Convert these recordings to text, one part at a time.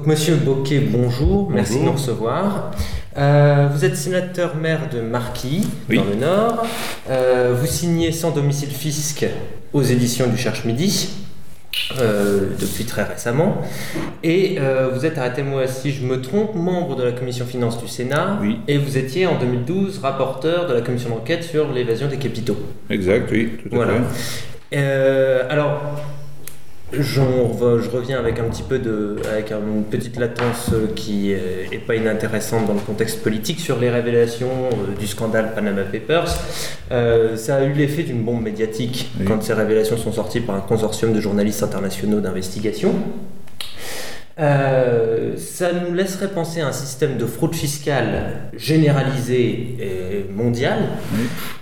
Donc, Monsieur Boquet, bonjour, merci de nous recevoir. Euh, vous êtes sénateur maire de Marquis, dans le Nord. Euh, vous signez sans domicile fisc aux éditions du Cherche Midi. Euh, depuis très récemment. Et vous êtes, arrêtez-moi si je me trompe, membre de la commission finances du Sénat. Oui. Et vous étiez en 2012 rapporteur de la commission d'enquête sur l'évasion des capitaux. Exact, oui, tout à voilà. fait. alors, je reviens avec un petit peu de, avec une petite latence qui est, pas inintéressante dans le contexte politique sur les révélations euh, du scandale Panama Papers. Euh, ça a eu l'effet d'une bombe médiatique quand ces révélations sont sorties par un consortium de journalistes internationaux d'investigation. Euh, ça nous laisserait penser à un système de fraude fiscale généralisé et mondial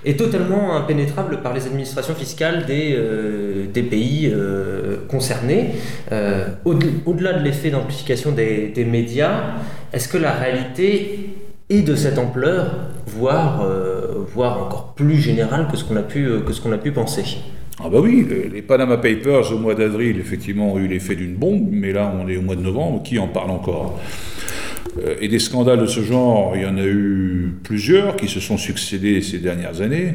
et totalement impénétrable par les administrations fiscales des, euh, des pays euh, concernés. Au-delà de l'effet d'amplification des, des, médias, est-ce que la réalité est de cette ampleur, voire, voire encore plus générale que ce qu'on a, pu, que ce qu'on a pu penser? Ah bah oui, les, Panama Papers au mois d'avril, effectivement, ont eu l'effet d'une bombe, mais là on est au mois de novembre, qui en parle encore? Euh, Et des scandales de ce genre, il y en a eu plusieurs qui se sont succédés ces dernières années.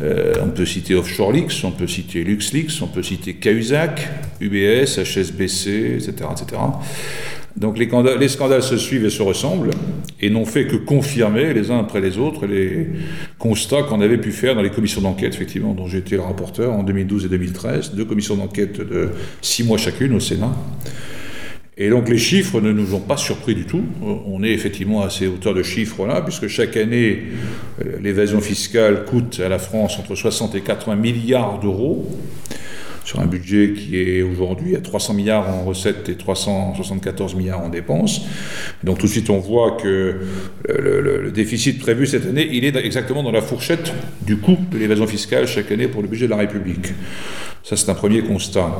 Euh, on peut citer Offshore Leaks, on peut citer LuxLeaks, on peut citer Cahuzac, UBS, HSBC, etc. etc. Donc les, les, scandales se suivent et se ressemblent, et n'ont fait que confirmer les uns après les autres les constats qu'on avait pu faire dans les commissions d'enquête, effectivement, dont été le rapporteur en 2012 et 2013, deux commissions d'enquête de six mois chacune au Sénat. Et donc les chiffres ne nous ont pas surpris du tout. On est effectivement à ces hauteurs de chiffres-là, puisque chaque année, euh, l'évasion fiscale coûte à la France entre 60 et 80 milliards d'euros sur un budget qui est aujourd'hui à 300 milliards en recettes et 374 milliards en dépenses. Donc tout de suite, on voit que le, déficit prévu cette année, il est exactement dans la fourchette du coût de l'évasion fiscale chaque année pour le budget de la République. Ça, c'est un premier constat.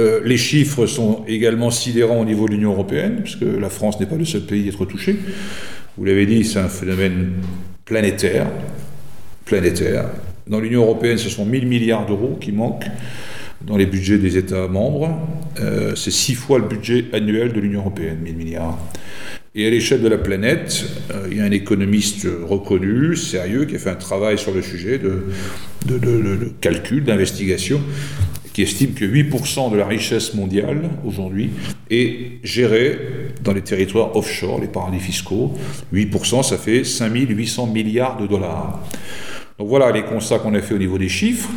Euh, les chiffres sont également sidérants au niveau de l'Union européenne, puisque la France n'est pas le seul pays à être touché. Vous l'avez dit, c'est un phénomène planétaire. Planétaire. Dans l'Union européenne, ce sont 1000 milliards d'euros qui manquent dans les budgets des États membres. Euh, c'est six fois le budget annuel de l'Union européenne, 1000 milliards. Et à l'échelle de la planète, euh, il y a un économiste reconnu, sérieux, qui a fait un travail sur le sujet de, de, calcul, d'investigation, qui estime que 8% de la richesse mondiale aujourd'hui est gérée dans les territoires offshore, les paradis fiscaux. 8%, ça fait 5800 milliards de dollars. Donc voilà les constats qu'on a fait au niveau des chiffres.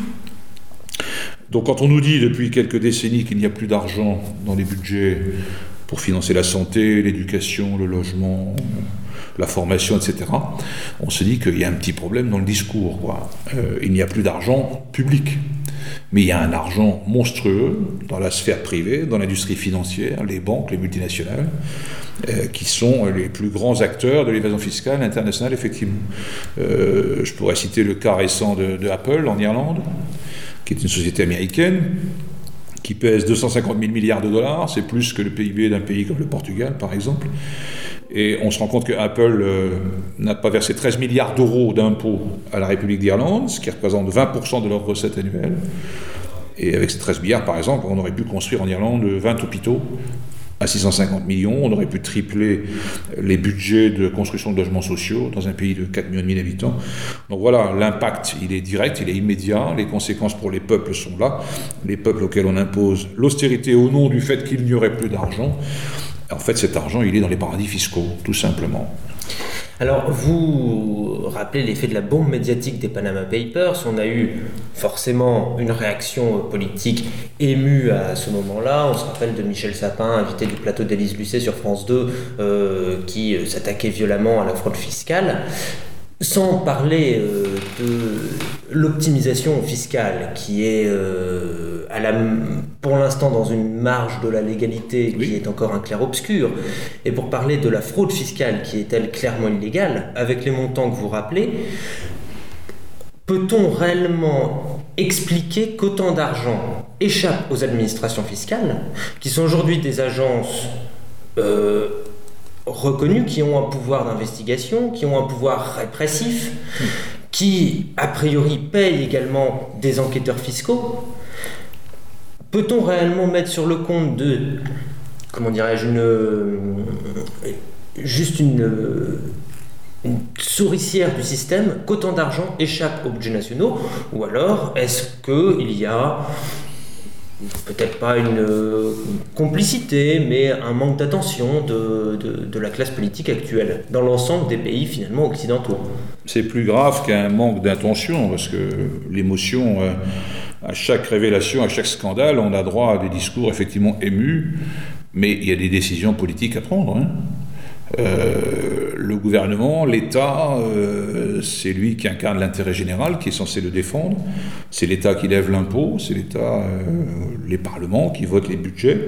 Donc quand on nous dit depuis quelques décennies qu'il n'y a plus d'argent dans les budgets pour financer la santé, l'éducation, le logement, la formation, etc., on se dit qu'il y a un petit problème dans le discours. Euh, il n'y a plus d'argent public. Mais il y a un argent monstrueux dans la sphère privée, dans l'industrie financière, les banques, les multinationales, euh, qui sont les plus grands acteurs de l'évasion fiscale internationale, effectivement. Euh, je pourrais citer le cas récent de, Apple en Irlande, qui est une société américaine, qui pèse 250 000 milliards de dollars, c'est plus que le PIB d'un pays comme le Portugal, par exemple. Et on se rend compte que Apple euh, n'a pas versé 13 milliards d'euros d'impôts à la République d'Irlande, ce qui représente 20% de leurs recettes annuelles. Et avec ces 13 milliards, par exemple, on aurait pu construire en Irlande 20 hôpitaux à 650 millions, on aurait pu tripler les budgets de construction de logements sociaux dans un pays de 4 millions d'habitants. Donc voilà, l'impact, il est direct, il est immédiat, les conséquences pour les peuples sont là, les peuples auxquels on impose l'austérité au nom du fait qu'il n'y aurait plus d'argent. En fait, cet argent, il est dans les paradis fiscaux, tout simplement. Alors, vous rappelez l'effet de la bombe médiatique des Panama Papers. On a eu forcément une réaction politique émue à ce moment-là. On se rappelle de Michel Sapin, invité du plateau d'Élise Lucet sur France 2, euh, qui euh, s'attaquait violemment à la fraude fiscale. Sans parler euh, de l'optimisation fiscale qui est à la, pour l'instant dans une marge de la légalité qui est encore un clair-obscur, et pour parler de la fraude fiscale qui est elle clairement illégale, avec les montants que vous rappelez, peut-on réellement expliquer qu'autant d'argent échappe aux administrations fiscales, qui sont aujourd'hui des agences euh, reconnues, qui ont un pouvoir d'investigation, qui ont un pouvoir répressif, qui, a priori, payent également des enquêteurs fiscaux. Peut-on réellement mettre sur le compte de comment dirais-je, une, juste une, une souricière du système qu'autant d'argent échappe aux budgets nationaux? Ou alors est-ce qu'il y a peut-être pas une complicité, mais un manque d'attention de, la classe politique actuelle dans l'ensemble des pays finalement occidentaux. C'est plus grave qu'un manque d'intention, parce que l'émotion, euh, à chaque révélation, à chaque scandale, on a droit à des discours effectivement émus, mais il y a des décisions politiques à prendre. Hein. Euh, le gouvernement, l'État, euh, c'est lui qui incarne l'intérêt général, qui est censé le défendre. C'est l'État qui lève l'impôt, c'est l'État, euh, les parlements qui votent les budgets.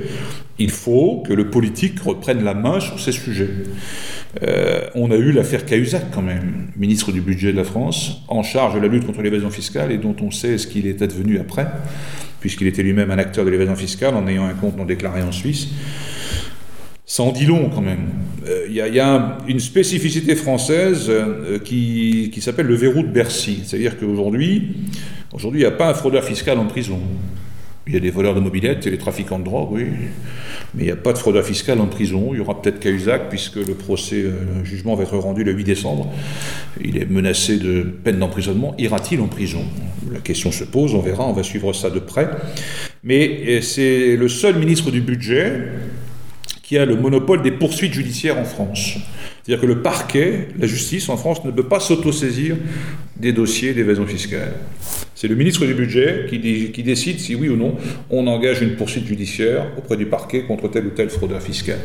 Il faut que le politique reprenne la main sur ces sujets. on a eu l'affaire Cahuzac quand même, ministre du budget de la France, en charge de la lutte contre l'évasion fiscale et dont on sait ce qu'il est advenu après, puisqu'il était lui-même un acteur de l'évasion fiscale en ayant un compte non déclaré en Suisse. Ça en dit long quand même. Il euh, y, a une spécificité française euh, qui, s'appelle le verrou de Bercy. C'est-à-dire qu'aujourd'hui, aujourd'hui, il n'y a pas un fraudeur fiscal en prison. Il y a des voleurs de mobilettes et des trafiquants de drogue, oui. Mais il n'y a pas de fraudeur fiscal en prison. Il y aura peut-être Cahuzac, puisque le procès, euh, le jugement va être rendu le 8 décembre. Il est menacé de peine d'emprisonnement. Ira-t-il en prison? La question se pose, on verra, on va suivre ça de près. Mais c'est le seul ministre du budget qui a le monopole des poursuites judiciaires en France. C'est-à-dire que le parquet, la justice en France ne peut pas s'autosaisir des dossiers d'évasion fiscale. C'est le ministre du Budget qui, qui, décide si oui ou non on engage une poursuite judiciaire auprès du parquet contre tel ou tel fraudeur fiscal.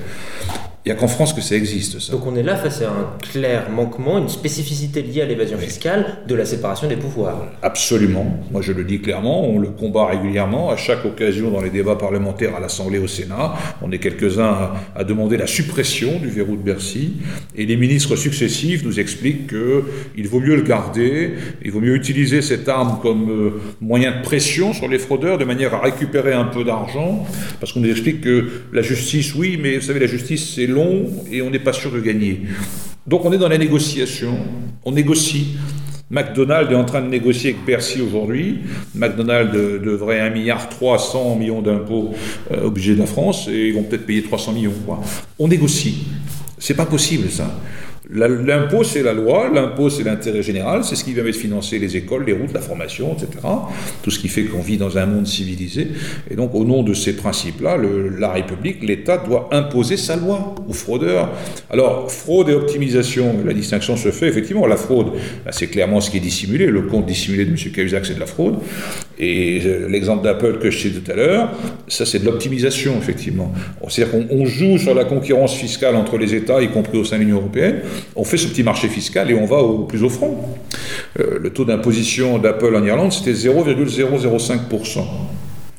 Il n'y a qu'en France que ça existe, ça. Donc on est là face à un clair manquement, une spécificité liée à l'évasion fiscale de la séparation des pouvoirs. Absolument. Moi je le dis clairement, on le combat régulièrement, à chaque occasion dans les débats parlementaires à l'Assemblée, au Sénat. On est quelques-uns à, demander la suppression du verrou de Bercy. Et les ministres successifs nous expliquent qu'il vaut mieux le garder, il vaut mieux utiliser cette arme comme euh, moyen de pression sur les fraudeurs de manière à récupérer un peu d'argent. Parce qu'on nous explique que la justice, oui, mais vous savez, la justice c'est et on n'est pas sûr de gagner. Donc on est dans la négociation, on négocie. McDonald's est en train de négocier avec Bercy aujourd'hui. McDonald's devrait 1 milliard 300 millions d'impôts euh, au budget de la France et ils vont peut-être payer 300 millions. On négocie. C'est pas possible ça. L'impôt, c'est la loi, l'impôt, c'est l'intérêt général, c'est ce qui permet de financer les écoles, les routes, la formation, etc. Tout ce qui fait qu'on vit dans un monde civilisé. Et donc, au nom de ces principes-là, la République, l'État doit imposer sa loi aux fraudeurs. Alors, fraude et optimisation, la distinction se fait effectivement. La fraude, ben, c'est clairement ce qui est dissimulé. Le compte dissimulé de M. Cahuzac, c'est de la fraude. Et euh, l'exemple d'Apple que je citais tout à l'heure, ça, c'est de l'optimisation, effectivement. C'est-à-dire qu'on joue sur la concurrence fiscale entre les États, y compris au sein de l'Union européenne on fait ce petit marché fiscal et on va au plus au front. Euh, le taux d'imposition d'Apple en Irlande, c'était 0,005%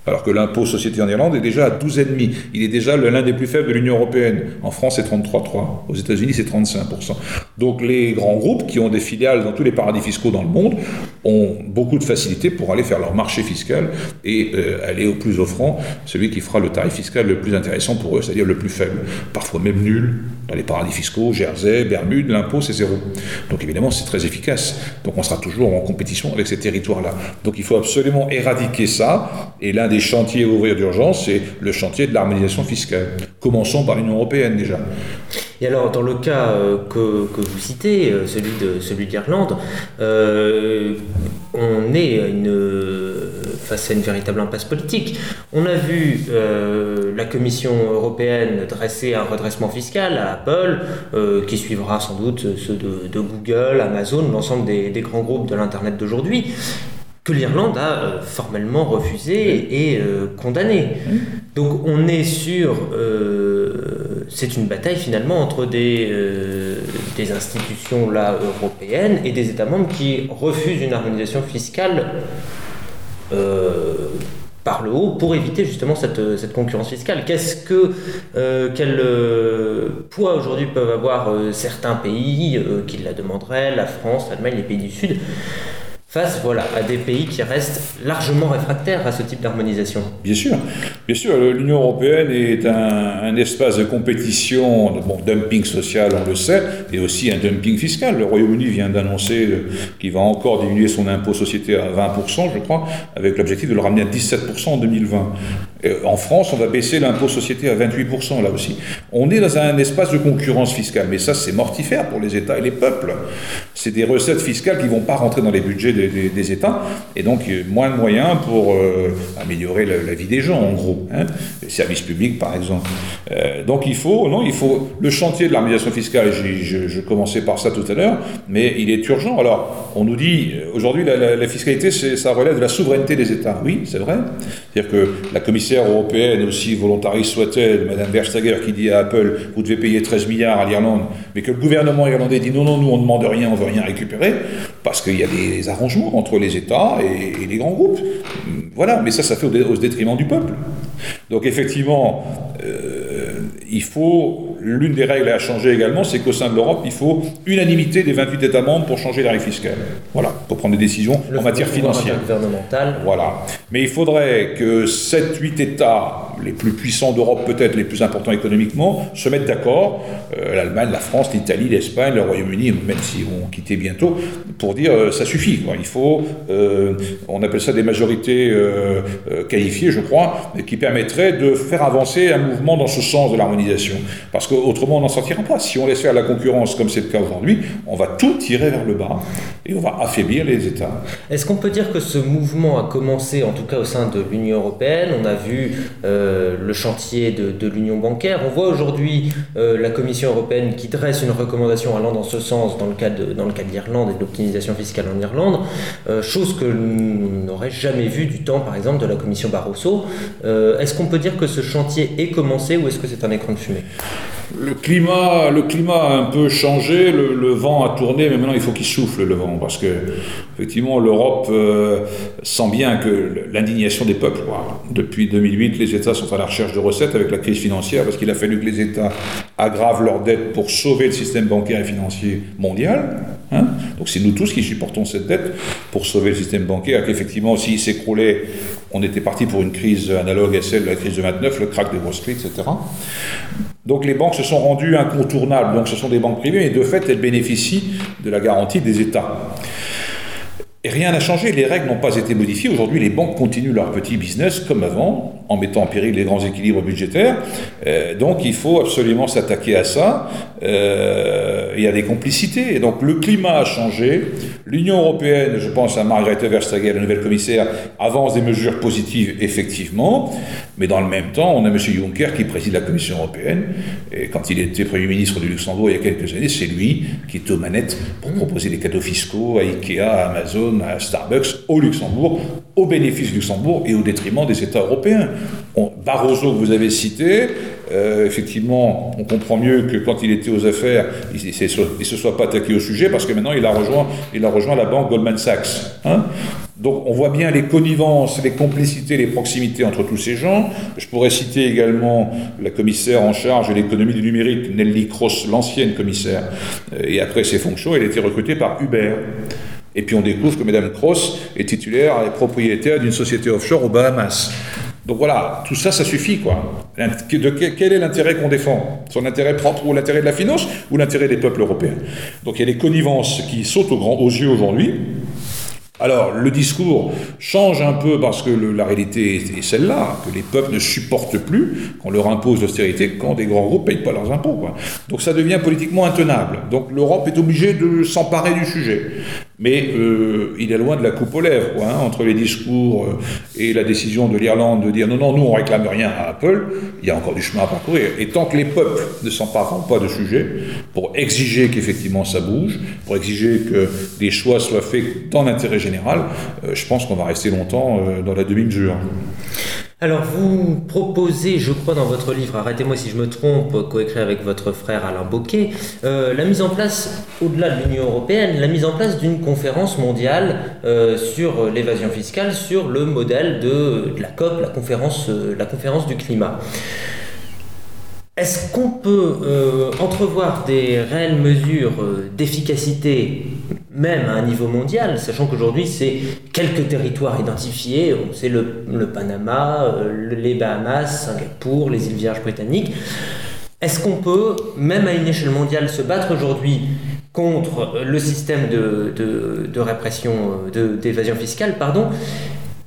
alors que l'impôt société en Irlande est déjà à 12,5. Il est déjà l'un des plus faibles de l'Union européenne. En France, c'est 33,3. Aux États-Unis, c'est 35%. Donc les grands groupes qui ont des filiales dans tous les paradis fiscaux dans le monde ont beaucoup de facilité pour aller faire leur marché fiscal et euh, aller au plus offrant, celui qui fera le tarif fiscal le plus intéressant pour eux, c'est-à-dire le plus faible, parfois même nul. Dans les paradis fiscaux, Jersey, Bermude, l'impôt c'est zéro. Donc évidemment, c'est très efficace. Donc on sera toujours en compétition avec ces territoires-là. Donc il faut absolument éradiquer ça. Et l'un des chantiers à ouvrir d'urgence, c'est le chantier de l'harmonisation fiscale. Commençons par l'Union européenne déjà. Et alors, dans le cas euh, que, que, vous citez, euh, celui de celui d'Irlande, euh, on est une, face à une véritable impasse politique. On a vu la Commission européenne dresser un redressement fiscal à Apple, qui suivra sans doute ceux de, Google, Amazon, l'ensemble des, des grands groupes de l'Internet d'aujourd'hui que l'Irlande a formellement refusé et condamné. Donc on est sur... Euh, c'est une bataille finalement entre des, des institutions là, européennes et des États membres qui refusent une harmonisation fiscale par le haut pour éviter justement cette, cette concurrence fiscale. Qu'est-ce que quel poids aujourd'hui peuvent avoir certains pays qui la demanderaient, la France, l'Allemagne, les pays du Sud? Face voilà, à des pays qui restent largement réfractaires à ce type d'harmonisation Bien sûr, bien sûr. L'Union européenne est un, espace de compétition, de bon, dumping social, on le sait, et aussi un dumping fiscal. Le Royaume-Uni vient d'annoncer qu'il va encore diminuer son impôt société à 20%, je crois, avec l'objectif de le ramener à 17% en 2020. En France, on va baisser l'impôt société à 28%, là aussi. On est dans un espace de concurrence fiscale, mais ça, c'est mortifère pour les États et les peuples. C'est des recettes fiscales qui ne vont pas rentrer dans les budgets des, États, et donc moins de moyens pour euh, améliorer la, vie des gens, en gros. Hein. les services publics, par exemple. Euh, donc il faut, non, il faut le chantier de l'harmonisation fiscale, je, commençais par ça tout à l'heure, mais il est urgent. Alors, on nous dit, aujourd'hui, la, fiscalité, ça relève de la souveraineté des États. Oui, c'est vrai. C'est-à-dire que la commissaire européenne, aussi volontariste soit-elle, Mme Verstager, qui dit à Apple, vous devez payer 13 milliards à l'Irlande, mais que le gouvernement irlandais dit non, non, nous on ne demande rien, on veut rien récupérer, parce qu'il y a des arrangements entre les États et, les grands groupes. Voilà, mais ça, ça fait au, détriment du peuple. Donc effectivement, euh, il faut l'une des règles à changer également, c'est qu'au sein de l'Europe, il faut unanimité des 28 États membres pour changer la règle fiscale. Voilà, pour prendre des décisions en matière financière. Gouvernementale. Voilà. Mais il faudrait que 7-8 États les plus puissants d'Europe, peut-être les plus importants économiquement, se mettent d'accord, euh, l'Allemagne, la France, l'Italie, l'Espagne, le Royaume-Uni, même si vont quitter bientôt, pour dire euh, ça suffit. Il faut, euh, on appelle ça des majorités qualifiées, je crois, qui permettraient de faire avancer un mouvement dans ce sens de l'harmonisation. Parce qu'autrement, on n'en sortira pas. Si on laisse faire la concurrence comme c'est le cas aujourd'hui, on va tout tirer vers le bas et on va affaiblir les États. Est-ce qu'on peut dire que ce mouvement a commencé, en tout cas au sein de l'Union européenne On a vu euh, le chantier de, l'union bancaire. On voit aujourd'hui euh, la Commission européenne qui dresse une recommandation allant dans ce sens dans le cas de, dans le l'Irlande et de l'optimisation fiscale en Irlande, euh, chose que l'on n'aurait jamais vue du temps, par exemple, de la Commission Barroso. est-ce qu'on peut dire que ce chantier est commencé ou est-ce que c'est un écran de fumée? Le climat, le climat a un peu changé, le, vent a tourné, mais maintenant il faut qu'il souffle le vent, parce que effectivement l'Europe euh, sent bien que l'indignation des peuples. Depuis 2008, les États sont à la recherche de recettes avec la crise financière, parce qu'il a fallu que les États aggravent leurs dettes pour sauver le système bancaire et financier mondial. Hein. Donc c'est nous tous qui supportons cette dette pour sauver le système bancaire, qu'effectivement s'il s'écroulait, on était parti pour une crise analogue à celle de la crise de 29, le crack de Wall Street, etc. Donc les banques se sont rendues incontournables, donc ce sont des banques privées, et de fait elles bénéficient de la garantie des États. Et rien n'a changé, les règles n'ont pas été modifiées. Aujourd'hui, les banques continuent leur petit business comme avant, en mettant en péril les grands équilibres budgétaires. Euh, donc il faut absolument s'attaquer à ça. Euh, il y a des complicités. Et donc le climat a changé. L'Union européenne, je pense à Margrethe Verstager, la nouvelle commissaire, avance des mesures positives, effectivement. Mais dans le même temps, on a M. Juncker qui préside la Commission européenne. Et quand il était Premier ministre du Luxembourg il y a quelques années, c'est lui qui est aux manettes pour proposer des cadeaux fiscaux à Ikea, à Amazon, à Starbucks, au Luxembourg, au bénéfice du Luxembourg et au détriment des États européens. Barroso, que vous avez cité, euh, effectivement, on comprend mieux que quand il était aux affaires, il ne se soit pas attaqué au sujet, parce que maintenant il a rejoint, il a rejoint la banque Goldman Sachs. Hein. donc on voit bien les connivences, les complicités, les proximités entre tous ces gens. Je pourrais citer également la commissaire en charge de l'économie du numérique, Nelly Cross, l'ancienne commissaire. Euh, et après ses fonctions, elle a été recrutée par Uber. Et puis on découvre que Mme Cross est titulaire et propriétaire d'une société offshore aux Bahamas. Donc voilà, tout ça, ça suffit, quoi. De quel est l'intérêt qu'on défend? Son intérêt propre ou l'intérêt de la finance ou l'intérêt des peuples européens? Donc il y a des connivences qui sautent aux yeux aujourd'hui. Alors, le discours change un peu parce que la réalité est, celle-là, que les peuples ne supportent plus qu'on leur impose l'austérité quand des grands groupes ne payent pas leurs impôts. Donc ça devient politiquement intenable. Donc l'Europe est obligée de s'emparer du sujet. Mais euh, il est loin de la coupe aux lèvres, hein, entre les discours euh, et la décision de l'Irlande de dire non, non, nous on réclame rien à Apple, il y a encore du chemin à parcourir. Et tant que les peuples ne s'empareront pas de sujet, pour exiger qu'effectivement ça bouge, pour exiger que des choix soient faits dans l'intérêt général, euh, je pense qu'on va rester longtemps dans la demi-mesure. Alors vous proposez, je crois dans votre livre, arrêtez-moi si je me trompe, coécrit avec votre frère Alain Bocquet, euh, la mise en place, au-delà de l'Union européenne, la mise en place d'une conférence mondiale euh, sur l'évasion fiscale, sur le modèle de, la COP, la conférence, euh, la conférence du climat. Est-ce qu'on peut euh, entrevoir des réelles mesures euh, d'efficacité, même à un niveau mondial, sachant qu'aujourd'hui c'est quelques territoires identifiés, c'est le, Panama, euh, les Bahamas, Singapour, les îles Vierges britanniques. Est-ce qu'on peut, même à une échelle mondiale, se battre aujourd'hui contre le système de répression, d'évasion fiscale, pardon,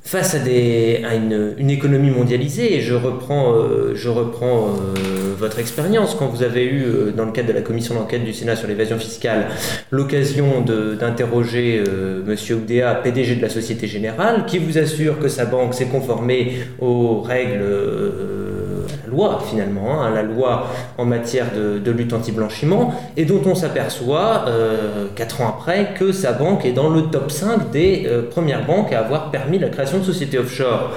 face à, une, économie mondialisée, et je reprends, euh, euh, votre expérience, quand vous avez eu, euh, dans le cadre de la commission d'enquête du Sénat sur l'évasion fiscale, l'occasion d'interroger M. Oudéa, PDG de la Société Générale, qui vous assure que sa banque s'est conformée aux règles loi finalement, hein, la loi en matière de, lutte anti-blanchiment, et dont on s'aperçoit, euh, quatre ans après, que sa banque est dans le top 5 des euh, premières banques à avoir permis la création de sociétés offshore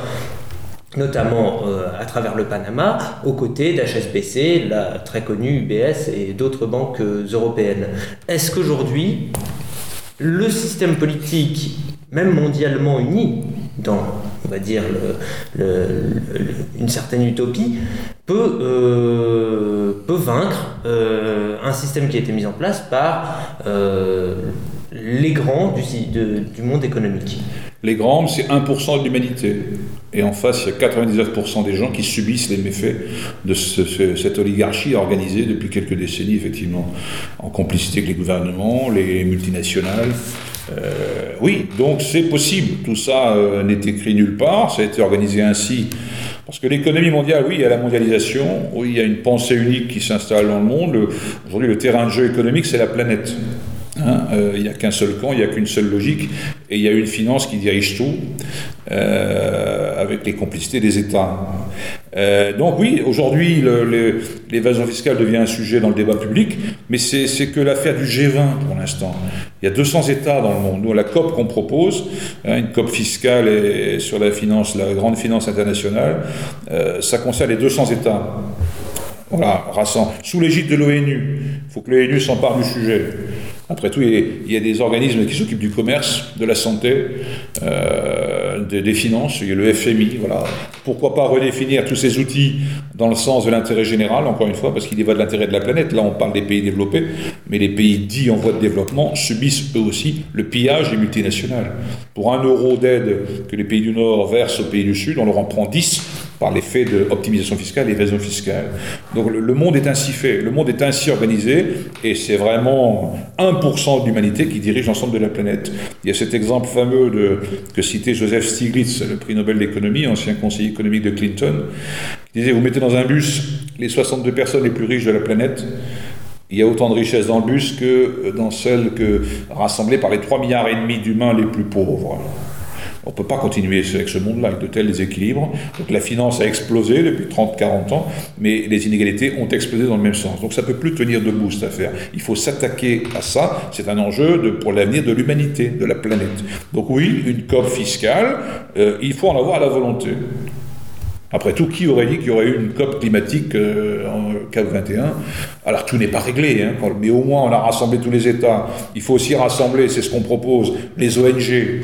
notamment euh, à travers le Panama, aux côtés d'HSBC, la très connue UBS et d'autres banques européennes. Est-ce qu'aujourd'hui, le système politique, même mondialement uni, dans on va dire, une certaine utopie, peut, euh, peut vaincre euh, un système qui a été mis en place par euh, les grands du, du monde économique. Les grands, c'est 1% de l'humanité. Et en face, il y a 99% des gens qui subissent les méfaits de cette oligarchie organisée depuis quelques décennies, effectivement, en complicité avec les gouvernements, les multinationales, euh, oui, donc c'est possible. Tout ça euh, n'est écrit nulle part. Ça a été organisé ainsi. Parce que l'économie mondiale, oui, il y a la mondialisation, oui, il y a une pensée unique qui s'installe dans le monde. Aujourd'hui, le terrain de jeu économique, c'est la planète. Hein, euh, il n'y a qu'un seul camp, il n'y a qu'une seule logique, et il y a une finance qui dirige tout, avec les complicités des États. Euh, donc oui, aujourd'hui, l'évasion fiscale devient un sujet dans le débat public, mais c'est que l'affaire du G20 pour l'instant. Il y a 200 États dans le monde. Nous, la COP qu'on propose, hein, une COP fiscale sur la grande finance internationale, ça concerne les 200 États. Voilà, sous l'égide de l'ONU. Il faut que l'ONU s'empare du sujet. Après tout, il y a des organismes qui s'occupent du commerce, de la santé, euh, des, finances, il y a le FMI, voilà. Pourquoi pas redéfinir tous ces outils dans le sens de l'intérêt général, encore une fois, parce qu'il y va de l'intérêt de la planète. Là, on parle des pays développés, mais les pays dits en voie de développement subissent eux aussi le pillage des multinationales. Pour un euro d'aide que les pays du Nord versent aux pays du Sud, on leur en prend 10 par l'effet d'optimisation fiscale et d'évasion fiscale. Donc le, monde est ainsi fait, le monde est ainsi organisé, et c'est vraiment 1% de l'humanité qui dirige l'ensemble de la planète. Il y a cet exemple fameux que citait Joseph Stiglitz, le prix Nobel d'économie, ancien conseiller économique de Clinton, qui disait, vous mettez dans un bus les 62 personnes les plus riches de la planète, il y a autant de richesses dans le bus que dans celles que rassemblées par les 3 milliards et demi d'humains les plus pauvres. On ne peut pas continuer avec ce monde-là, avec de tels déséquilibres. Donc la finance a explosé depuis 30-40 ans, mais les inégalités ont explosé dans le même sens. Donc ça ne peut plus tenir debout cette affaire. Il faut s'attaquer à ça. C'est un enjeu pour l'avenir de l'humanité, de la planète. Donc oui, une COP fiscale, euh, il faut en avoir la volonté. Après tout, qui aurait dit qu'il y aurait eu une COP climatique euh, en COP 21 Alors tout n'est pas réglé, hein, mais au moins on a rassemblé tous les États. Il faut aussi rassembler, c'est ce qu'on propose, les ONG,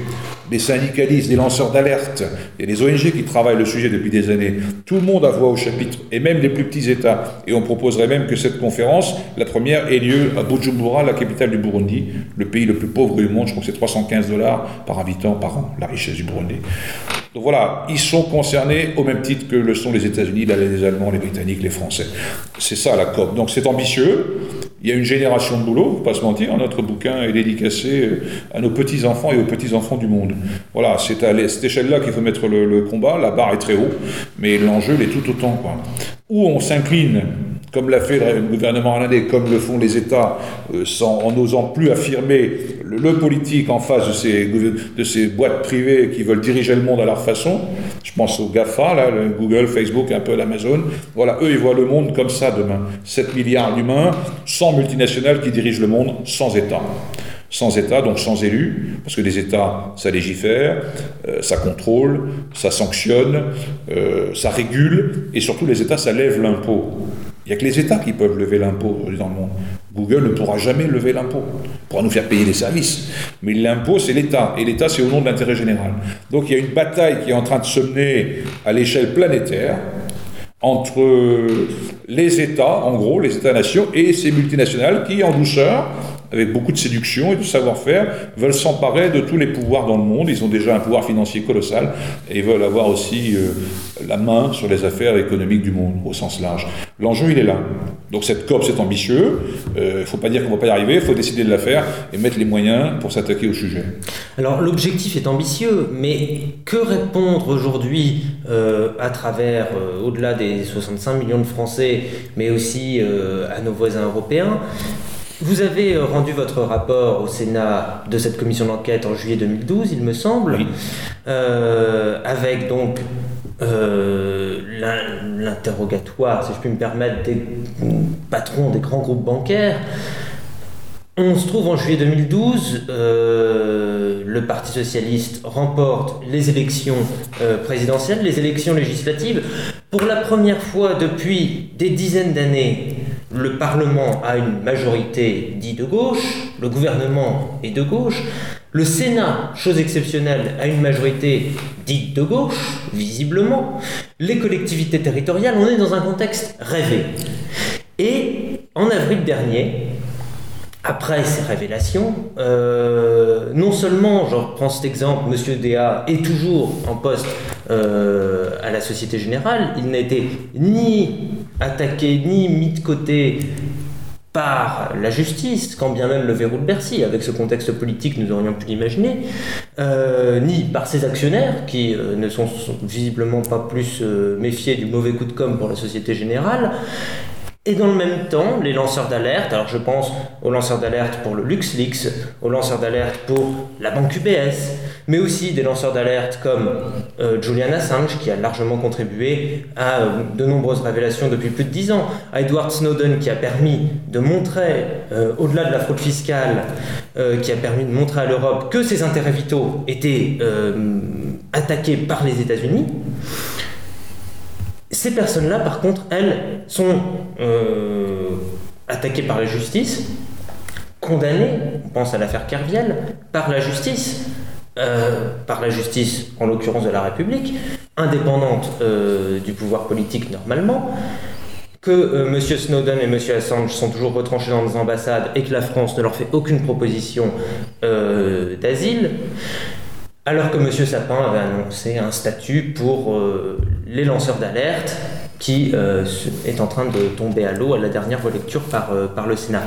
les syndicalistes, les lanceurs d'alerte, et les ONG qui travaillent le sujet depuis des années. Tout le monde a voix au chapitre, et même les plus petits États. Et on proposerait même que cette conférence, la première, ait lieu à Bujumbura, la capitale du Burundi, le pays le plus pauvre du monde. Je crois que c'est 315 dollars par habitant par an, la richesse du Burundi. Donc voilà, ils sont concernés au même titre que le sont les États-Unis, les Allemands, les Britanniques, les Français. C'est ça la COP. Donc c'est ambitieux. Il y a une génération de boulot, faut pas se mentir. Notre bouquin est dédicacé à nos petits-enfants et aux petits-enfants du monde. Voilà, c'est à cette échelle-là qu'il faut mettre le, combat. La barre est très haut, mais l'enjeu l'est tout autant. Où on s'incline comme l'a fait le gouvernement hollandais, comme le font les États, euh, sans, en n'osant plus affirmer le, politique en face de ces, boîtes privées qui veulent diriger le monde à leur façon. Je pense aux GAFA, là, Google, Facebook, un peu l'Amazon. Voilà, eux, ils voient le monde comme ça demain. 7 milliards d'humains, sans multinationales qui dirigent le monde, sans État sans État, donc sans élus, parce que les États, ça légifère, euh, ça contrôle, ça sanctionne, euh, ça régule, et surtout les États, ça lève l'impôt. Il n'y a que les États qui peuvent lever l'impôt dans le monde. Google ne pourra jamais lever l'impôt. Pourra nous faire payer des services. Mais l'impôt, c'est l'État. Et l'État, c'est au nom de l'intérêt général. Donc il y a une bataille qui est en train de se mener à l'échelle planétaire entre les États, en gros, les États-nations, et ces multinationales qui, en douceur, avec beaucoup de séduction et de savoir-faire, veulent s'emparer de tous les pouvoirs dans le monde. Ils ont déjà un pouvoir financier colossal et veulent avoir aussi euh, la main sur les affaires économiques du monde au sens large. L'enjeu, il est là. Donc cette COP, c'est ambitieux. Il euh, ne faut pas dire qu'on ne va pas y arriver, il faut décider de la faire et mettre les moyens pour s'attaquer au sujet. Alors l'objectif est ambitieux, mais que répondre aujourd'hui euh, à travers, au-delà des 65 millions de Français, mais aussi à nos voisins européens? Vous avez euh, rendu votre rapport au Sénat de cette commission d'enquête en juillet 2012, il me semble, euh, avec donc euh, l'interrogatoire, si je puis me permettre, des patrons des grands groupes bancaires. On se trouve en juillet 2012, le Parti socialiste remporte les élections présidentielles, les élections législatives. Pour la première fois depuis des dizaines d'années, le Parlement a une majorité dite de gauche, le gouvernement est de gauche, le Sénat, chose exceptionnelle, a une majorité dite de gauche, visiblement, les collectivités territoriales, on est dans un contexte rêvé. Et en avril dernier, après ces révélations, euh, non seulement, je reprends cet exemple, M. Déa est toujours en poste euh, à la Société Générale, il n'a été ni attaqué ni mis de côté par la justice, quand bien même le verrou de Bercy, avec ce contexte politique, nous aurions pu l'imaginer, euh, ni par ses actionnaires, qui ne sont, visiblement pas plus méfiés du mauvais coup de com' pour la Société Générale, et dans le même temps, les lanceurs d'alerte, alors je pense aux lanceurs d'alerte pour le LuxLeaks, aux lanceurs d'alerte pour la banque UBS, mais aussi des lanceurs d'alerte comme euh, Julian Assange, qui a largement contribué à euh, de nombreuses révélations depuis plus de dix ans, à Edward Snowden, qui a permis de montrer, euh, au-delà de la fraude fiscale, qui a permis de montrer à l'Europe que ses intérêts vitaux étaient attaqués par les États-Unis. Ces personnes-là, par contre, elles sont euh, attaquées par la justice, condamnées, on pense à l'affaire Kerviel, par la justice, euh, par la justice, en l'occurrence de la République, indépendante euh, du pouvoir politique normalement, que M. Snowden et M. Assange sont toujours retranchés dans nos ambassades et que la France ne leur fait aucune proposition d'asile alors que M. Sapin avait annoncé un statut pour les lanceurs d'alerte qui euh, est en train de tomber à l'eau à la dernière relecture par, euh, par le Sénat.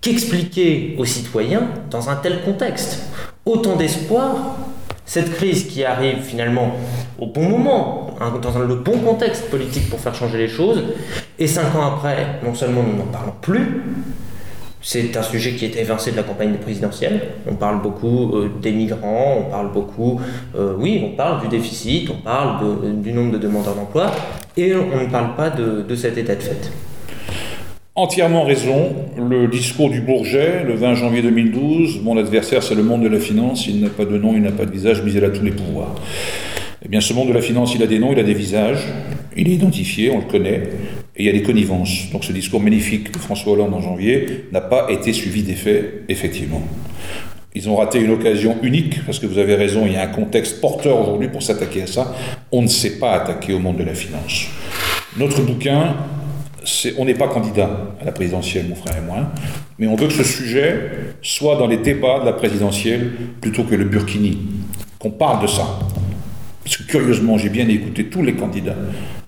Qu'expliquer aux citoyens dans un tel contexte? Autant d'espoir, cette crise qui arrive finalement au bon moment, hein, dans le bon contexte politique pour faire changer les choses, et cinq ans après, non seulement nous n'en parlons plus, c'est un sujet qui est évincé de la campagne présidentielle. On parle beaucoup euh, des migrants, on parle beaucoup, euh, oui, on parle du déficit, on parle du nombre de demandeurs d'emploi, et on, ne parle pas de, de, cet état de fait. Entièrement raison. Le discours du Bourget, le 20 janvier 2012, mon adversaire c'est le monde de la finance, il n'a pas de nom, il n'a pas de visage, mais il a tous les pouvoirs. Eh bien, ce monde de la finance, il a des noms, il a des visages, il est identifié, on le connaît, et il y a des connivences. Donc ce discours magnifique de François Hollande en janvier n'a pas été suivi d'effet, effectivement. Ils ont raté une occasion unique, parce que vous avez raison, il y a un contexte porteur aujourd'hui pour s'attaquer à ça. On ne sait pas attaquer au monde de la finance. Notre bouquin, c'est, on n'est pas candidat à la présidentielle, mon frère et moi, mais on veut que ce sujet soit dans les débats de la présidentielle plutôt que le Burkini, qu'on parle de ça. Parce que curieusement, j'ai bien écouté tous les candidats,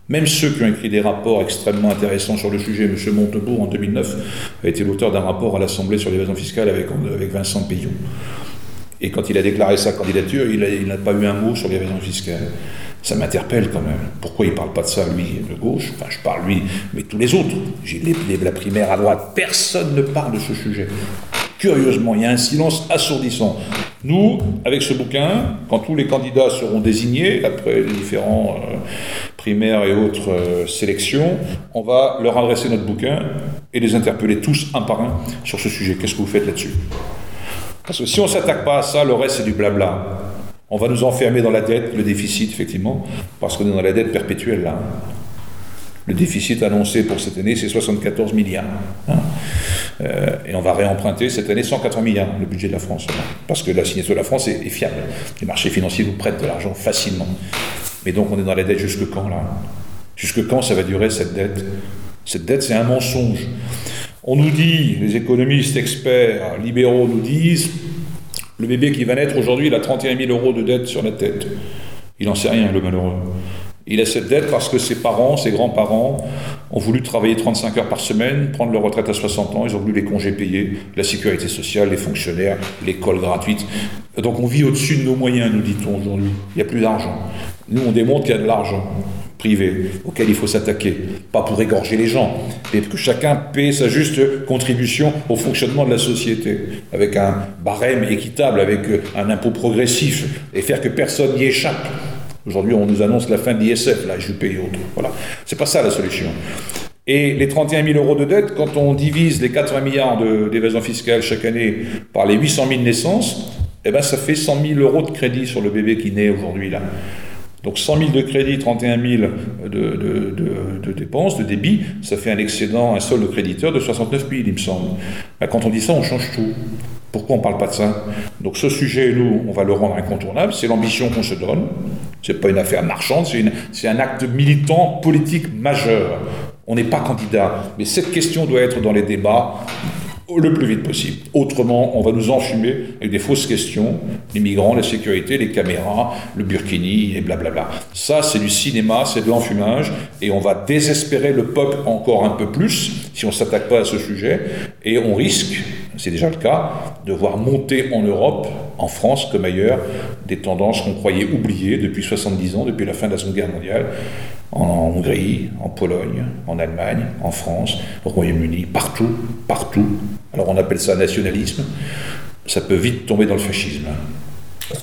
même ceux qui ont écrit des rapports extrêmement intéressants sur le sujet. M. Montebourg, en 2009, a été l'auteur d'un rapport à l'Assemblée sur l'évasion fiscale avec, Vincent Payon. Et quand il a déclaré sa candidature, il n'a pas eu un mot sur l'évasion fiscale. Ça m'interpelle quand même. Pourquoi il ne parle pas de ça, lui, de gauche? Enfin, je parle lui, mais tous les autres. J'ai la primaire à droite. Personne ne parle de ce sujet. Curieusement, il y a un silence assourdissant. Nous, avec ce bouquin, quand tous les candidats seront désignés, après les différents euh, primaires et autres euh, sélections, on va leur adresser notre bouquin et les interpeller tous un par un sur ce sujet. Qu'est-ce que vous faites là-dessus? Parce que si on ne s'attaque pas à ça, le reste c'est du blabla. On va nous enfermer dans la dette, le déficit, effectivement, parce qu'on est dans la dette perpétuelle là. Le déficit annoncé pour cette année, c'est 74 milliards. Hein. Euh, et on va réemprunter cette année 180 milliards, le budget de la France. Parce que la signature de la France est, fiable. Les marchés financiers nous prêtent de l'argent facilement. Mais donc on est dans la dette jusque quand là? Jusque quand ça va durer cette dette? Cette dette, c'est un mensonge. On nous dit, les économistes, experts, libéraux nous disent, le bébé qui va naître aujourd'hui, il a 31 000 euros de dette sur la tête. Il n'en sait rien, le malheureux. Il a cette dette parce que ses parents, ses grands-parents ont voulu travailler 35 heures par semaine, prendre leur retraite à 60 ans, ils ont voulu les congés payés, la sécurité sociale, les fonctionnaires, l'école gratuite. Donc on vit au-dessus de nos moyens, nous dit-on aujourd'hui. Il n'y a plus d'argent. Nous, on démontre qu'il y a de l'argent privé auquel il faut s'attaquer. Pas pour égorger les gens, mais que chacun paie sa juste contribution au fonctionnement de la société, avec un barème équitable, avec un impôt progressif, et faire que personne n'y échappe. Aujourd'hui, on nous annonce la fin de l'ISF, la JUP et autres. Voilà. C'est pas ça la solution. Et les 31 000 euros de dette, quand on divise les 80 milliards d'évasion fiscale chaque année par les 800 000 naissances, eh ben, ça fait 100 000 euros de crédit sur le bébé qui naît aujourd'hui là. Donc 100 000 de crédit, 31 000 de, dépenses, de débit, ça fait un excédent, un solde créditeur de 69 000, il me semble. Ben, quand on dit ça, on change tout. Pourquoi on ne parle pas de ça? Donc ce sujet, nous, on va le rendre incontournable, c'est l'ambition qu'on se donne. Ce n'est pas une affaire marchande, c'est un acte militant, politique majeur. On n'est pas candidat, mais cette question doit être dans les débats le plus vite possible. Autrement, on va nous enfumer avec des fausses questions, les migrants, la sécurité, les caméras, le burkini et blablabla. Ça, c'est du cinéma, c'est de l'enfumage, et on va désespérer le peuple encore un peu plus si on ne s'attaque pas à ce sujet, et on risque, c'est déjà le cas, de voir monter en Europe, en France comme ailleurs, des tendances qu'on croyait oubliées depuis 70 ans, depuis la fin de la Seconde Guerre mondiale, en Hongrie, en Pologne, en Allemagne, en France, au Royaume-Uni, partout, partout. Alors on appelle ça nationalisme, ça peut vite tomber dans le fascisme.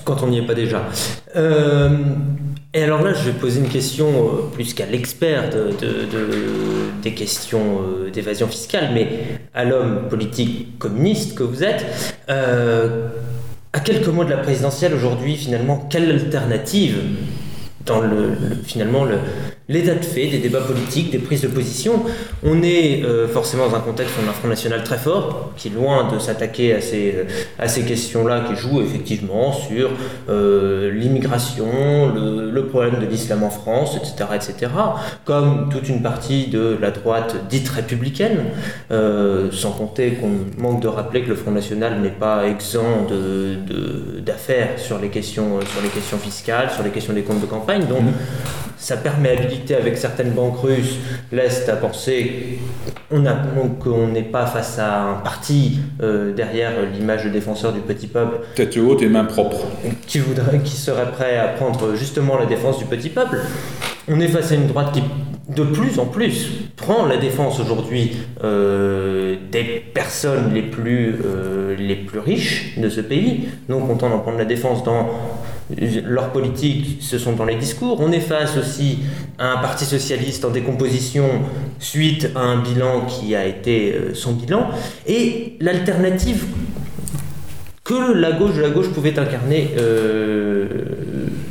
Quand on n'y est pas déjà. Euh, et alors là, je vais poser une question euh, plus qu'à l'expert de, des questions euh, d'évasion fiscale, mais à l'homme politique communiste que vous êtes. à quelques mois de la présidentielle aujourd'hui, finalement, quelle alternative dans le, finalement le, l'état de fait des débats politiques, des prises de position. On est euh, forcément dans un contexte d'un Front National très fort, qui est loin de s'attaquer à ces, questions-là, qui joue effectivement sur euh, l'immigration, le, problème de l'islam en France, etc., etc., comme toute une partie de la droite dite républicaine, euh, sans compter qu'on manque de rappeler que le Front National n'est pas exempt d'affaires sur, les questions, fiscales, sur les questions des comptes de campagne. Mmh. Sa perméabilité avec certaines banques russes laisse à penser qu'on n'est pas face à un parti euh, derrière l'image de défenseur du petit peuple. Tête haute et main propre. Qui, voudrait, qui serait prêt à prendre justement la défense du petit peuple. On est face à une droite qui, de plus en plus, prend la défense aujourd'hui euh, des personnes les plus, euh, les plus riches de ce pays, non content d'en prendre la défense dans leur politique, ce sont dans les discours. On est face aussi à un parti socialiste en décomposition suite à un bilan qui a été euh, son bilan. Et l'alternative que la gauche de la gauche pouvait incarner euh,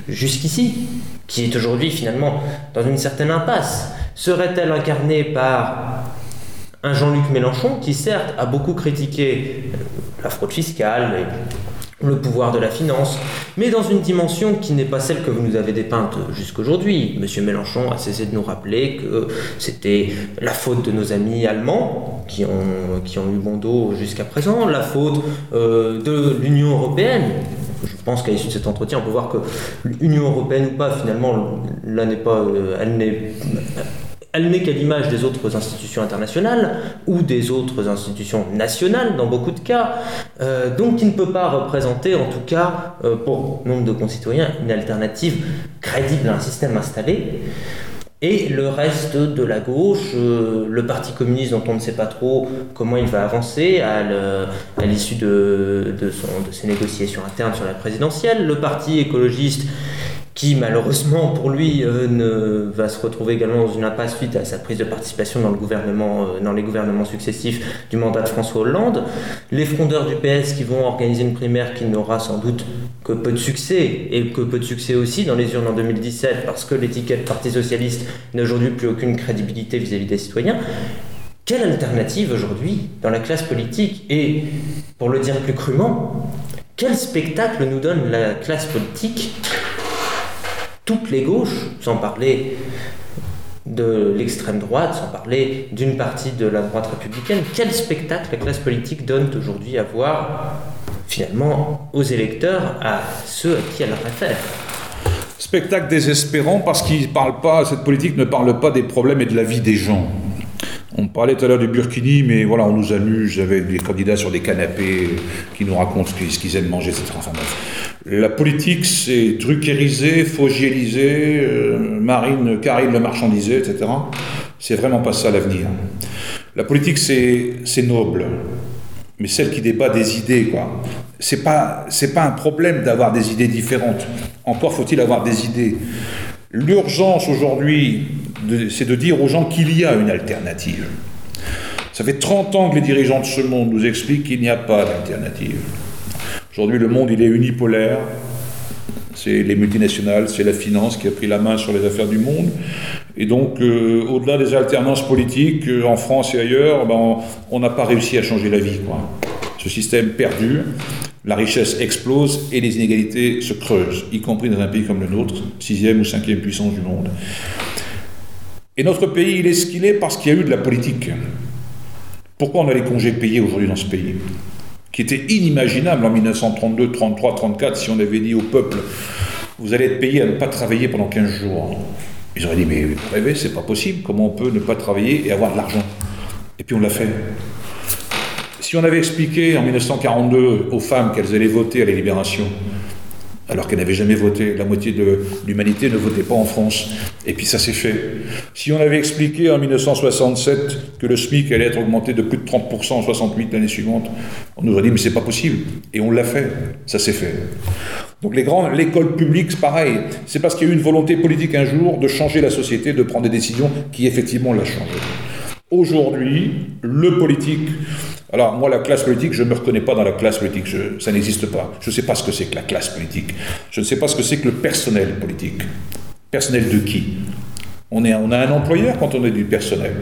jusqu'ici, qui est aujourd'hui finalement dans une certaine impasse, serait-elle incarnée par un Jean-Luc Mélenchon qui certes a beaucoup critiqué la fraude fiscale, le pouvoir de la finance, mais dans une dimension qui n'est pas celle que vous nous avez dépeinte jusqu'aujourd'hui. Monsieur Mélenchon a cessé de nous rappeler que c'était la faute de nos amis allemands qui ont, qui ont eu bon dos jusqu'à présent, la faute euh, de l'Union européenne. Je pense qu'à l'issue de cet entretien, on peut voir que l'Union européenne ou pas, finalement, là n'est pas, euh, elle n'est elle n'est qu'à l'image des autres institutions internationales ou des autres institutions nationales dans beaucoup de cas, euh, donc qui ne peut pas représenter, en tout cas euh, pour nombre de concitoyens, une alternative crédible à un système installé. Et le reste de la gauche, euh, le Parti communiste dont on ne sait pas trop comment il va avancer à l'issue de, ses négociations internes sur la présidentielle, le Parti écologiste qui malheureusement pour lui euh, ne, va se retrouver également dans une impasse suite à sa prise de participation dans, le gouvernement, euh, dans les gouvernements successifs du mandat de François Hollande. Les frondeurs du PS qui vont organiser une primaire qui n'aura sans doute que peu de succès, et que peu de succès aussi dans les urnes en 2017, parce que l'étiquette Parti Socialiste n'a aujourd'hui plus aucune crédibilité vis-à-vis -vis des citoyens. Quelle alternative aujourd'hui dans la classe politique Et, pour le dire plus crûment, quel spectacle nous donne la classe politique toutes les gauches, sans parler de l'extrême droite, sans parler d'une partie de la droite républicaine. Quel spectacle la classe politique donne aujourd'hui à voir, finalement, aux électeurs, à ceux à qui elle réfère? Spectacle désespérant parce qu'il parle pas, cette politique ne parle pas des problèmes et de la vie des gens. On parlait tout à l'heure du Burkini, mais voilà, on nous amuse avec des candidats sur des canapés qui nous racontent ce qu'ils aiment manger, etc. Enfin, La politique, c'est druckerisé, fogiélisé, euh, Marine, Karine le marchandisé, etc. C'est vraiment pas ça l'avenir. La politique, c'est noble, mais celle qui débat des idées, quoi. C'est pas, pas un problème d'avoir des idées différentes. Encore faut-il avoir des idées. L'urgence aujourd'hui, c'est de dire aux gens qu'il y a une alternative. Ça fait 30 ans que les dirigeants de ce monde nous expliquent qu'il n'y a pas d'alternative. Aujourd'hui, le monde, il est unipolaire. C'est les multinationales, c'est la finance qui a pris la main sur les affaires du monde. Et donc, euh, au-delà des alternances politiques, euh, en France et ailleurs, ben, on n'a pas réussi à changer la vie. Ce système perdure, la richesse explose et les inégalités se creusent, y compris dans un pays comme le nôtre, sixième ou cinquième puissance du monde. Et notre pays, il est ce qu'il est parce qu'il y a eu de la politique. Pourquoi on a les congés payés aujourd'hui dans ce pays? Qui était inimaginable en 1932, 33, 34 si on avait dit au peuple vous allez être payé à ne pas travailler pendant 15 jours. Ils auraient dit mais vous rêvez, c'est pas possible, comment on peut ne pas travailler et avoir de l'argent? Et puis on l'a fait. Si on avait expliqué en 1942 aux femmes qu'elles allaient voter à la libération, alors qu'elles n'avaient jamais voté. La moitié de l'humanité ne votait pas en France. Et puis ça s'est fait. Si on avait expliqué en 1967 que le SMIC allait être augmenté de plus de 30% en 68 l'année suivante, on nous aurait dit mais c'est pas possible. Et on l'a fait. Ça s'est fait. Donc les grands, l'école publique, c'est pareil. C'est parce qu'il y a eu une volonté politique un jour de changer la société, de prendre des décisions qui effectivement l'a changé. Aujourd'hui, le politique alors moi, la classe politique, je ne me reconnais pas dans la classe politique, ça n'existe pas. Je ne sais pas ce que c'est que la classe politique. Je ne sais pas ce que c'est que le personnel politique. Personnel de qui? On, on a un employeur quand on est du personnel.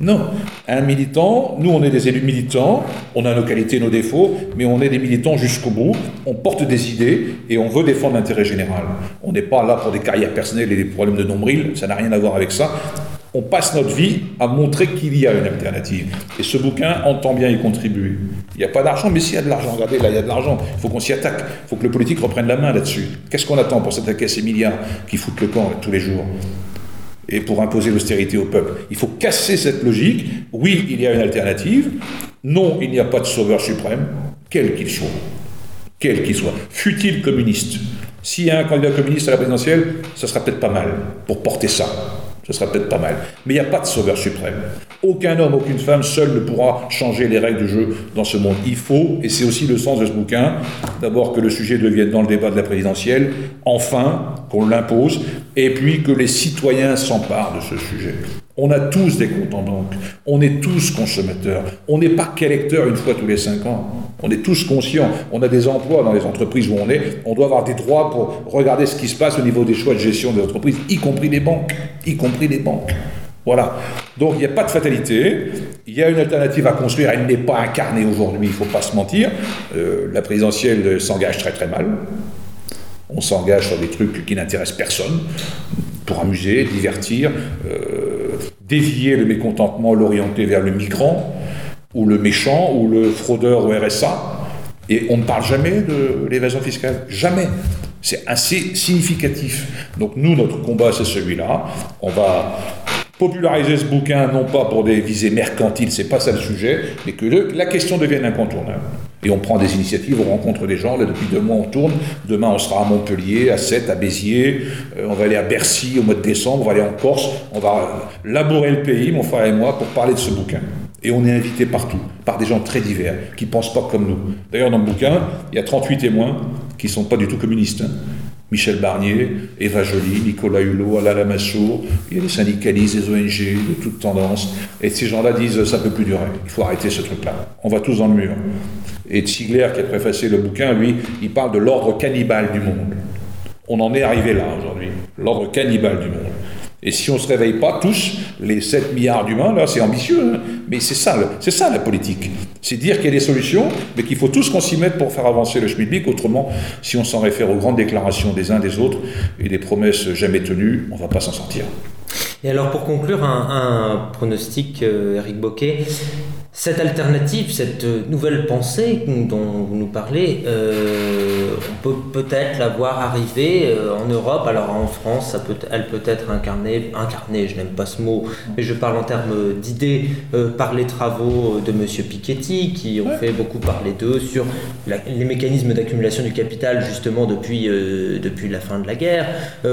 Non. Un militant, nous on est des élus militants, on a nos qualités, nos défauts, mais on est des militants jusqu'au bout, on porte des idées et on veut défendre l'intérêt général. On n'est pas là pour des carrières personnelles et des problèmes de nombril, ça n'a rien à voir avec ça on passe notre vie à montrer qu'il y a une alternative. Et ce bouquin entend bien y contribuer. Il n'y a pas d'argent, mais s'il y a de l'argent, regardez, là, il y a de l'argent. Il faut qu'on s'y attaque. Il faut que le politique reprenne la main là-dessus. Qu'est-ce qu'on attend pour s'attaquer à ces milliards qui foutent le camp tous les jours et pour imposer l'austérité au peuple? Il faut casser cette logique. Oui, il y a une alternative. Non, il n'y a pas de sauveur suprême, quel qu'il soit. Quel qu'il soit. Fut-il communiste? S'il y a un candidat communiste à la présidentielle, ça sera peut-être pas mal pour porter ça. Ce sera peut-être pas mal. Mais il n'y a pas de sauveur suprême. Aucun homme, aucune femme seul ne pourra changer les règles du jeu dans ce monde. Il faut, et c'est aussi le sens de ce bouquin, d'abord que le sujet devienne dans le débat de la présidentielle, enfin qu'on l'impose, et puis que les citoyens s'emparent de ce sujet. On a tous des comptes en banque, on est tous consommateurs, on n'est pas qu'électeurs une fois tous les cinq ans. On est tous conscients, on a des emplois dans les entreprises où on est, on doit avoir des droits pour regarder ce qui se passe au niveau des choix de gestion des entreprises, y compris les banques, y compris les banques. Voilà. Donc il n'y a pas de fatalité, il y a une alternative à construire, elle n'est pas incarnée aujourd'hui, il ne faut pas se mentir. Euh, la présidentielle s'engage très très mal. On s'engage sur des trucs qui n'intéressent personne, pour amuser, divertir, euh, dévier le mécontentement, l'orienter vers le migrant ou le méchant, ou le fraudeur au RSA. Et on ne parle jamais de l'évasion fiscale. Jamais. C'est assez significatif. Donc nous, notre combat, c'est celui-là. On va populariser ce bouquin, non pas pour des visées mercantiles, c'est pas ça le sujet, mais que la question devienne incontournable. Et on prend des initiatives, on rencontre des gens, là depuis deux mois on tourne, demain on sera à Montpellier, à Sète, à Béziers, euh, on va aller à Bercy au mois de décembre, on va aller en Corse, on va labourer le pays, mon frère et moi, pour parler de ce bouquin. Et on est invité partout, par des gens très divers, qui pensent pas comme nous. D'ailleurs, dans le bouquin, il y a 38 témoins qui ne sont pas du tout communistes. Hein. Michel Barnier, Eva Joly, Nicolas Hulot, Alain Lamassoure, il y a des syndicalistes, des ONG de toutes tendances. Et ces gens-là disent ça ne peut plus durer, il faut arrêter ce truc-là. On va tous dans le mur. Et Ziegler, qui a préfacé le bouquin, lui, il parle de l'ordre cannibale du monde. On en est arrivé là aujourd'hui, l'ordre cannibale du monde. Et si on ne se réveille pas tous, les 7 milliards d'humains, là, c'est ambitieux, hein. mais c'est ça, c'est ça la politique. C'est dire qu'il y a des solutions, mais qu'il faut tous qu'on s'y mette pour faire avancer le schmilblick. Autrement, si on s'en réfère aux grandes déclarations des uns des autres et des promesses jamais tenues, on ne va pas s'en sortir. Et alors pour conclure, un, pronostic, Eric Boquet, cette alternative, cette nouvelle pensée dont vous nous parlez, euh, on peut peut-être la voir arriver euh, en Europe. Alors en France, ça peut, elle peut être incarnée, incarnée, je n'aime pas ce mot, mais je parle en termes d'idées euh, par les travaux de M. Piketty, qui ont fait beaucoup parler d'eux sur les mécanismes d'accumulation du capital justement depuis, depuis la fin de la guerre,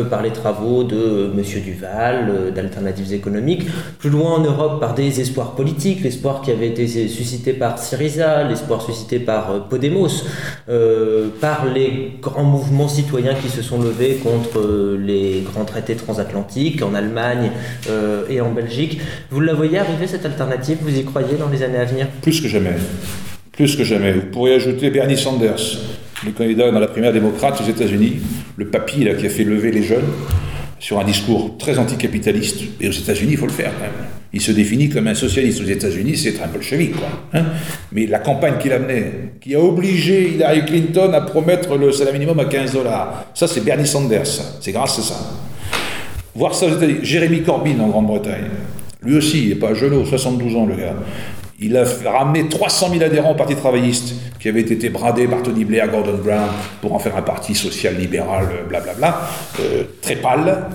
par les travaux de M. Duval, d'alternatives économiques. Plus loin en Europe, par des espoirs politiques, l'espoir qui avait été suscité par Syriza, l'espoir suscité par euh, Podemos, euh, par les grands mouvements citoyens qui se sont levés contre euh, les grands traités transatlantiques en Allemagne et en Belgique. Vous la voyez arriver cette alternative? Vous y croyez dans les années à venir? Plus que jamais. Plus que jamais. Vous pourriez ajouter Bernie Sanders, le candidat dans la primaire démocrate aux États-Unis, le papy là, qui a fait lever les jeunes sur un discours très anticapitaliste. Et aux États-Unis, il faut le faire quand même. Il se définit comme un socialiste aux États-Unis, c'est un bolchevique, quoi. Hein. Mais la campagne qu'il a menée, qui a obligé Hillary Clinton à promettre le salaire minimum à 15 dollars, ça c'est Bernie Sanders, c'est grâce à ça. Voir ça aux États-Unis. Jérémy Corbyn en Grande-Bretagne, lui aussi, il n'est pas jeune, 72 ans le gars. Il a ramené 300 000 adhérents au Parti travailliste, qui avait été bradé par Tony Blair, Gordon Brown, pour en faire un parti social-libéral, euh, blablabla, euh, très pâle.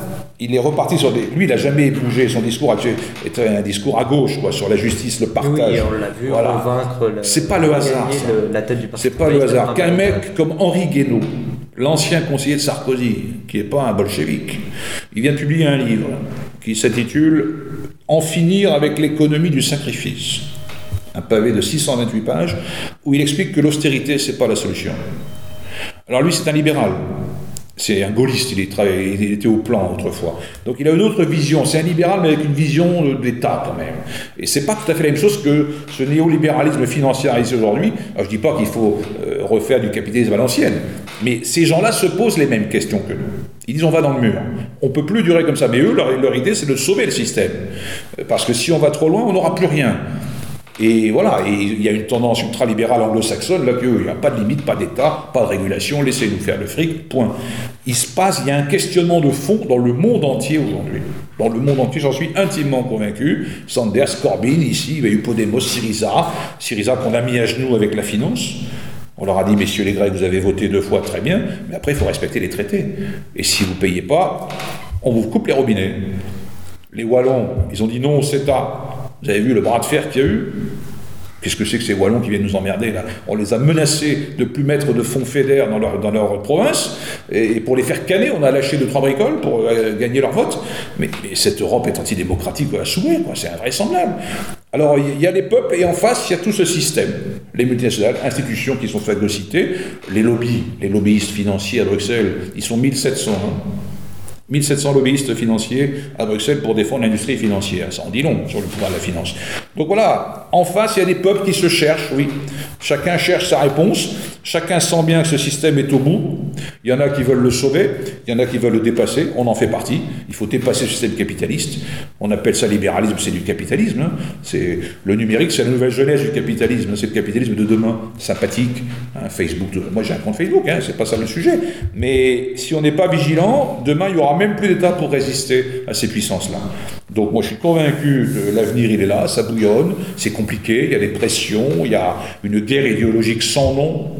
Il est reparti sur des... Lui, il n'a jamais bougé. Son discours était un discours à gauche, quoi, sur la justice, le partage. Oui, on l'a vu voilà. convaincre... C'est pas le hasard. la tête du C'est pas le hasard. Qu'un mec comme Henri Guénaud, l'ancien conseiller de Sarkozy, qui n'est pas un bolchevique, il vient de publier un livre qui s'intitule En finir avec l'économie du sacrifice un pavé de 628 pages, où il explique que l'austérité, c'est pas la solution. Alors lui, c'est un libéral. C'est un gaulliste, il, était au plan autrefois. Donc il a une autre vision. C'est un libéral, mais avec une vision d'État quand même. Et c'est pas tout à fait la même chose que ce néolibéralisme financiarisé aujourd'hui. je dis pas qu'il faut euh, refaire du capitalisme à l'ancienne, mais ces gens-là se posent les mêmes questions que nous. Ils disent on va dans le mur. On peut plus durer comme ça. Mais eux, leur idée, c'est de sauver le système. Parce que si on va trop loin, on n'aura plus rien. Et voilà, il y a une tendance ultralibérale anglo-saxonne, là, qu'il n'y a pas de limite, pas d'État, pas de régulation, laissez-nous faire le fric, point. Il se passe, il y a un questionnement de fond dans le monde entier aujourd'hui. Dans le monde entier, j'en suis intimement convaincu. Sanders, Corbyn, ici, il y a eu Podemos, Syriza, Syriza qu'on a mis à genoux avec la finance. On leur a dit, messieurs les Grecs, vous avez voté deux fois, très bien, mais après, il faut respecter les traités. Et si vous ne payez pas, on vous coupe les robinets. Les Wallons, ils ont dit non au CETA. Vous avez vu le bras de fer qu'il y a eu Qu'est-ce que c'est que ces Wallons qui viennent nous emmerder là? On les a menacés de plus mettre de fonds fédères dans leur, dans leur province, et, pour les faire canner, on a lâché deux trois bricoles pour euh, gagner leur vote. Mais, cette Europe est antidémocratique à souhait. C'est invraisemblable. Alors il y a les peuples et en face il y a tout ce système, les multinationales, institutions qui sont phagocytées, les lobbies, les lobbyistes financiers à Bruxelles, ils sont 1700. 1700 lobbyistes financiers à Bruxelles pour défendre l'industrie financière. Ça en dit long sur le pouvoir de la finance. Donc voilà, en face, il y a des peuples qui se cherchent, oui. Chacun cherche sa réponse, chacun sent bien que ce système est au bout. Il y en a qui veulent le sauver, il y en a qui veulent le dépasser, on en fait partie. Il faut dépasser ce système capitaliste. On appelle ça libéralisme, c'est du capitalisme. Hein. C'est Le numérique, c'est la nouvelle jeunesse du capitalisme, c'est le capitalisme de demain, sympathique. Hein, Facebook, moi j'ai un compte Facebook, hein, c'est pas ça le sujet. Mais si on n'est pas vigilant, demain il y aura même plus d'État pour résister à ces puissances-là. Donc moi je suis convaincu que l'avenir il est là, ça bouillonne, c'est compliqué, il y a des pressions, il y a une guerre idéologique sans nom.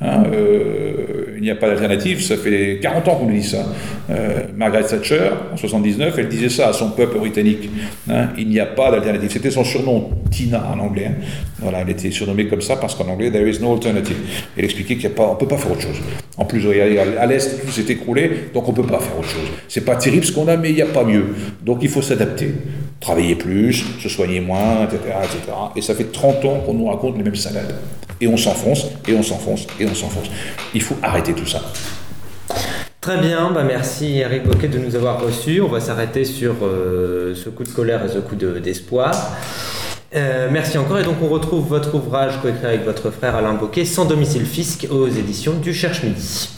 Hein, euh, n'y a pas d'alternative, ça fait 40 ans qu'on nous dit ça. Euh, Margaret Thatcher, en 79, elle disait ça à son peuple britannique. Hein, il n'y a pas d'alternative. C'était son surnom, Tina en anglais. Hein. Voilà, elle était surnommée comme ça parce qu'en anglais, there is no alternative. Elle expliquait qu'on ne peut pas faire autre chose. En plus, à l'Est, tout s'est écroulé, donc on ne peut pas faire autre chose. C'est pas terrible ce qu'on a, mais il n'y a pas mieux. Donc il faut s'adapter. Travailler plus, se soigner moins, etc., etc. Et ça fait 30 ans qu'on nous raconte les mêmes salades. Et on s'enfonce, et on s'enfonce, et on s'enfonce. Il faut arrêter tout ça. Très bien, bah merci Eric Boquet de nous avoir reçus. On va s'arrêter sur euh, ce coup de colère et ce coup d'espoir. Euh, merci encore et donc on retrouve votre ouvrage coécrit avec votre frère Alain Boquet, Sans domicile fisc aux éditions du Cherche Midi.